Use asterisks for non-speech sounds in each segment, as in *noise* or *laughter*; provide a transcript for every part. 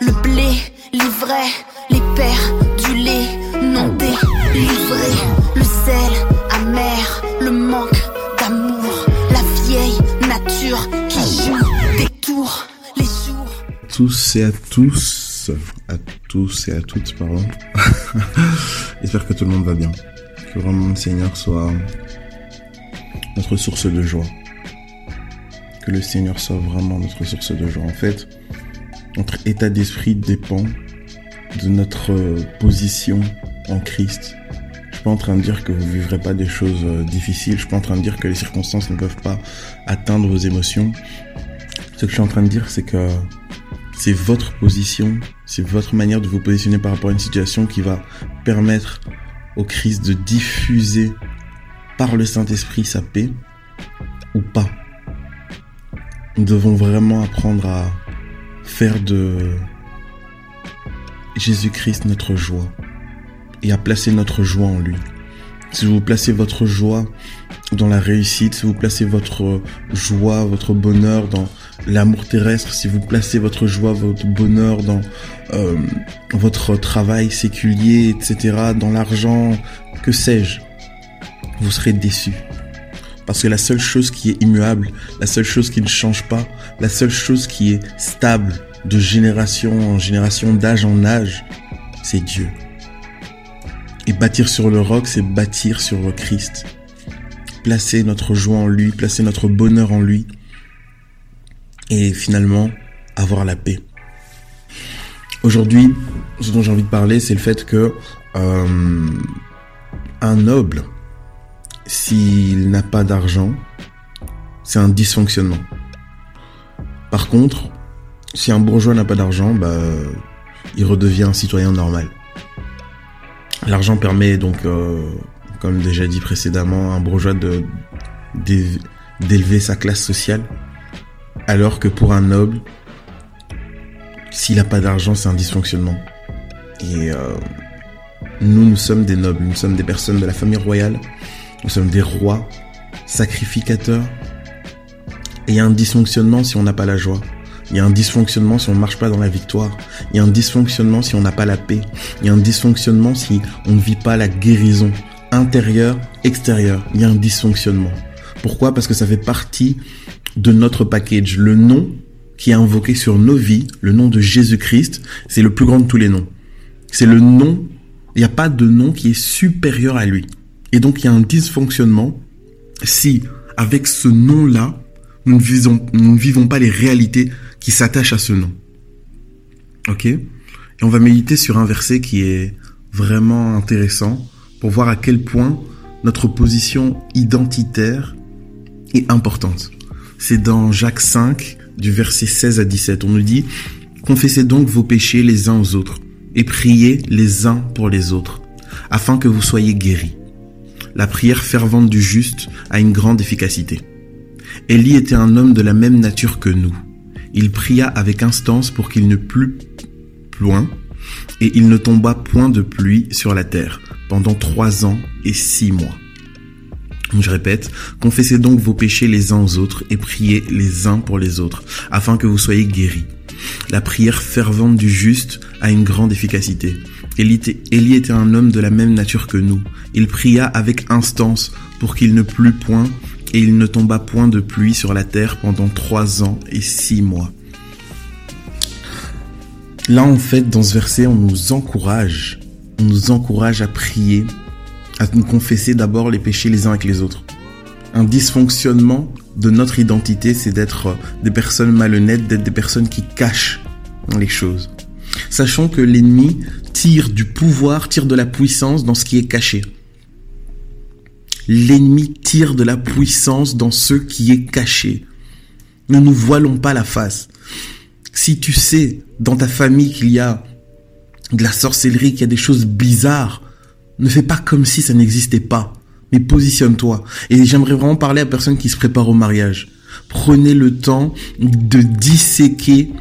le blé, les vrais, les pères, du lait, non délivré, le sel amer, le manque d'amour, la vieille nature qui joue des tours, les jours. Tous et à tous, à tous et à toutes, pardon. *laughs* J'espère que tout le monde va bien. Que vraiment le Seigneur soit notre source de joie. Que le Seigneur soit vraiment notre source de joie. En fait, notre état d'esprit dépend de notre position en Christ. Je suis pas en train de dire que vous vivrez pas des choses euh, difficiles. Je suis pas en train de dire que les circonstances ne peuvent pas atteindre vos émotions. Ce que je suis en train de dire, c'est que c'est votre position, c'est votre manière de vous positionner par rapport à une situation qui va permettre au Christ de diffuser par le Saint-Esprit sa paix ou pas. Nous devons vraiment apprendre à faire de Jésus-Christ notre joie et à placer notre joie en lui. Si vous placez votre joie dans la réussite, si vous placez votre joie, votre bonheur dans l'amour terrestre, si vous placez votre joie, votre bonheur dans euh, votre travail séculier, etc., dans l'argent, que sais-je, vous serez déçu. Parce que la seule chose qui est immuable, la seule chose qui ne change pas, la seule chose qui est stable de génération en génération, d'âge en âge, c'est Dieu. Et bâtir sur le roc, c'est bâtir sur Christ. Placer notre joie en lui, placer notre bonheur en lui. Et finalement, avoir la paix. Aujourd'hui, ce dont j'ai envie de parler, c'est le fait que euh, un noble, s'il n'a pas d'argent, c'est un dysfonctionnement. Par contre, si un bourgeois n'a pas d'argent, bah, il redevient un citoyen normal. L'argent permet donc, euh, comme déjà dit précédemment, à un bourgeois d'élever sa classe sociale, alors que pour un noble, s'il n'a pas d'argent, c'est un dysfonctionnement. Et euh, nous, nous sommes des nobles, nous sommes des personnes de la famille royale, nous sommes des rois, sacrificateurs. Et il y a un dysfonctionnement si on n'a pas la joie. Il y a un dysfonctionnement si on ne marche pas dans la victoire. Il y a un dysfonctionnement si on n'a pas la paix. Il y a un dysfonctionnement si on ne vit pas la guérison intérieure, extérieure. Il y a un dysfonctionnement. Pourquoi? Parce que ça fait partie de notre package. Le nom qui est invoqué sur nos vies, le nom de Jésus-Christ, c'est le plus grand de tous les noms. C'est le nom, il n'y a pas de nom qui est supérieur à lui. Et donc il y a un dysfonctionnement si, avec ce nom-là, nous ne, vivons pas les réalités qui s'attache à ce nom. Ok? Et on va méditer sur un verset qui est vraiment intéressant pour voir à quel point notre position identitaire est importante. C'est dans Jacques 5, du verset 16 à 17. On nous dit, Confessez donc vos péchés les uns aux autres et priez les uns pour les autres, afin que vous soyez guéris. La prière fervente du juste a une grande efficacité. Élie était un homme de la même nature que nous il pria avec instance pour qu'il ne plût loin, et il ne tomba point de pluie sur la terre pendant trois ans et six mois. Je répète, confessez donc vos péchés les uns aux autres et priez les uns pour les autres, afin que vous soyez guéris. La prière fervente du juste a une grande efficacité. Élie était un homme de la même nature que nous. Il pria avec instance pour qu'il ne plût point et il ne tomba point de pluie sur la terre pendant trois ans et six mois. Là, en fait, dans ce verset, on nous encourage, on nous encourage à prier, à nous confesser d'abord les péchés les uns avec les autres. Un dysfonctionnement de notre identité, c'est d'être des personnes malhonnêtes, d'être des personnes qui cachent les choses. Sachant que l'ennemi tire du pouvoir, tire de la puissance dans ce qui est caché. L'ennemi tire de la puissance dans ce qui est caché. Ne nous voilons pas la face. Si tu sais dans ta famille qu'il y a de la sorcellerie, qu'il y a des choses bizarres, ne fais pas comme si ça n'existait pas, mais positionne-toi. Et j'aimerais vraiment parler à personnes qui se préparent au mariage. Prenez le temps de disséquer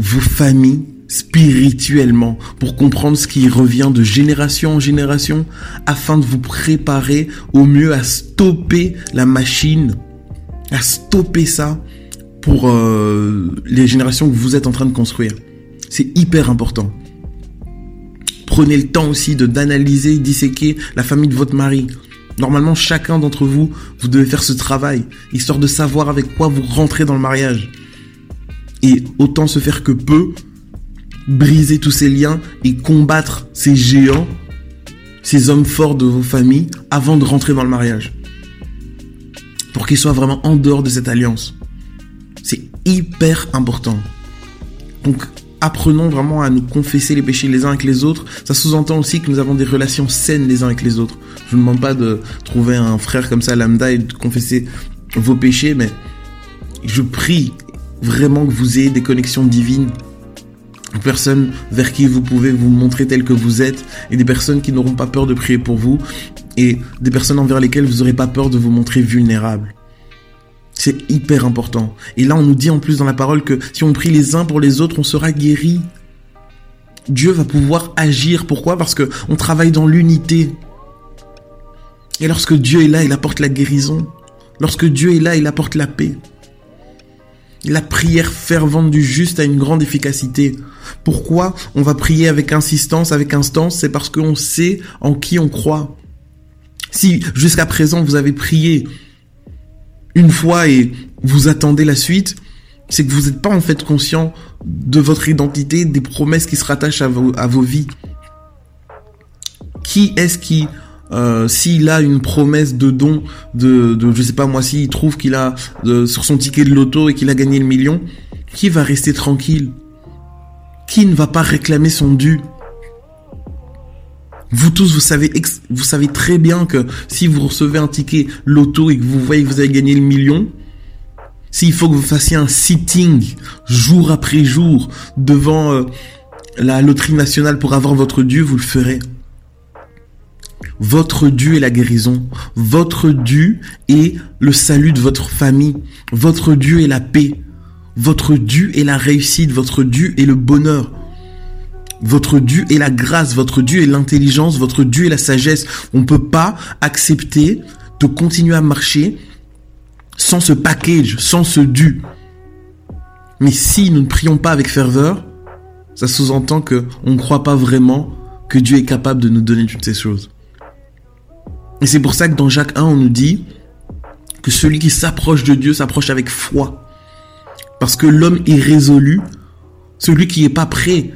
vos familles spirituellement pour comprendre ce qui revient de génération en génération afin de vous préparer au mieux à stopper la machine, à stopper ça pour euh, les générations que vous êtes en train de construire. C'est hyper important. Prenez le temps aussi de d'analyser, disséquer la famille de votre mari. Normalement, chacun d'entre vous, vous devez faire ce travail, histoire de savoir avec quoi vous rentrez dans le mariage. Et autant se faire que peu, briser tous ces liens et combattre ces géants, ces hommes forts de vos familles, avant de rentrer dans le mariage. Pour qu'ils soient vraiment en dehors de cette alliance. C'est hyper important. Donc, apprenons vraiment à nous confesser les péchés les uns avec les autres. Ça sous-entend aussi que nous avons des relations saines les uns avec les autres. Je ne demande pas de trouver un frère comme ça lambda et de confesser vos péchés, mais je prie vraiment que vous ayez des connexions divines. Personnes vers qui vous pouvez vous montrer tel que vous êtes et des personnes qui n'auront pas peur de prier pour vous et des personnes envers lesquelles vous n'aurez pas peur de vous montrer vulnérable. C'est hyper important. Et là, on nous dit en plus dans la parole que si on prie les uns pour les autres, on sera guéri. Dieu va pouvoir agir. Pourquoi? Parce que on travaille dans l'unité. Et lorsque Dieu est là, il apporte la guérison. Lorsque Dieu est là, il apporte la paix. La prière fervente du juste a une grande efficacité. Pourquoi on va prier avec insistance, avec instance? C'est parce qu'on sait en qui on croit. Si jusqu'à présent vous avez prié une fois et vous attendez la suite, c'est que vous n'êtes pas en fait conscient de votre identité, des promesses qui se rattachent à vos, vies. Qui est-ce qui, euh, s'il a une promesse de don, de, de je sais pas moi, s'il trouve qu'il a sur son ticket de loto et qu'il a gagné le million, qui va rester tranquille? Qui ne va pas réclamer son dû? Vous tous, vous savez, vous savez très bien que si vous recevez un ticket loto et que vous voyez que vous avez gagné le million, s'il faut que vous fassiez un sitting jour après jour devant euh, la loterie nationale pour avoir votre dû, vous le ferez. Votre dû est la guérison. Votre dû est le salut de votre famille. Votre dû est la paix. Votre dû est la réussite. Votre dû est le bonheur. Votre Dieu est la grâce, votre Dieu est l'intelligence, votre Dieu est la sagesse. On ne peut pas accepter de continuer à marcher sans ce package, sans ce dû. Mais si nous ne prions pas avec ferveur, ça sous-entend que on ne croit pas vraiment que Dieu est capable de nous donner toutes ces choses. Et c'est pour ça que dans Jacques 1, on nous dit que celui qui s'approche de Dieu s'approche avec foi. Parce que l'homme est résolu, celui qui n'est pas prêt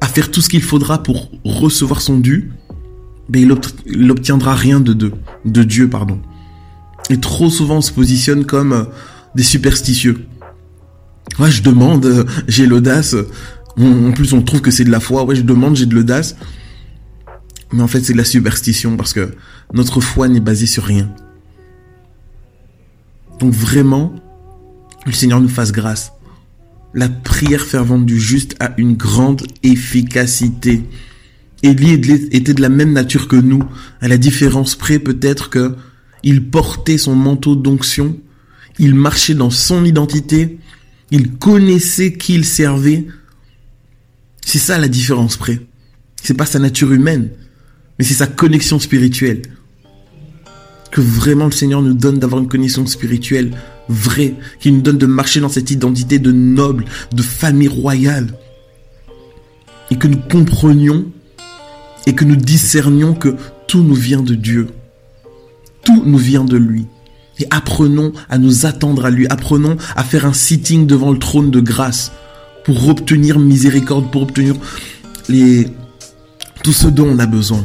à faire tout ce qu'il faudra pour recevoir son dû, mais il n'obtiendra rien de, de, Dieu, pardon. Et trop souvent on se positionne comme euh, des superstitieux. Ouais, je demande, euh, j'ai l'audace. En plus, on trouve que c'est de la foi. Ouais, je demande, j'ai de l'audace. Mais en fait, c'est de la superstition parce que notre foi n'est basée sur rien. Donc vraiment, le Seigneur nous fasse grâce la prière fervente du juste a une grande efficacité. Élie était de la même nature que nous, à la différence près peut-être que il portait son manteau d'onction, il marchait dans son identité, il connaissait qui il servait. C'est ça la différence près. C'est pas sa nature humaine, mais c'est sa connexion spirituelle. Que vraiment le Seigneur nous donne d'avoir une connexion spirituelle vrai, qui nous donne de marcher dans cette identité de noble, de famille royale. Et que nous comprenions et que nous discernions que tout nous vient de Dieu. Tout nous vient de lui. Et apprenons à nous attendre à lui. Apprenons à faire un sitting devant le trône de grâce pour obtenir miséricorde, pour obtenir les, tout ce dont on a besoin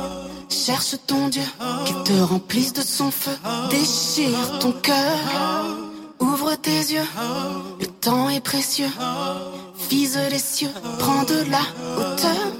Cherche ton Dieu, qui te remplisse de son feu. Déchire ton cœur, ouvre tes yeux. Le temps est précieux, vise les cieux, prends de la hauteur.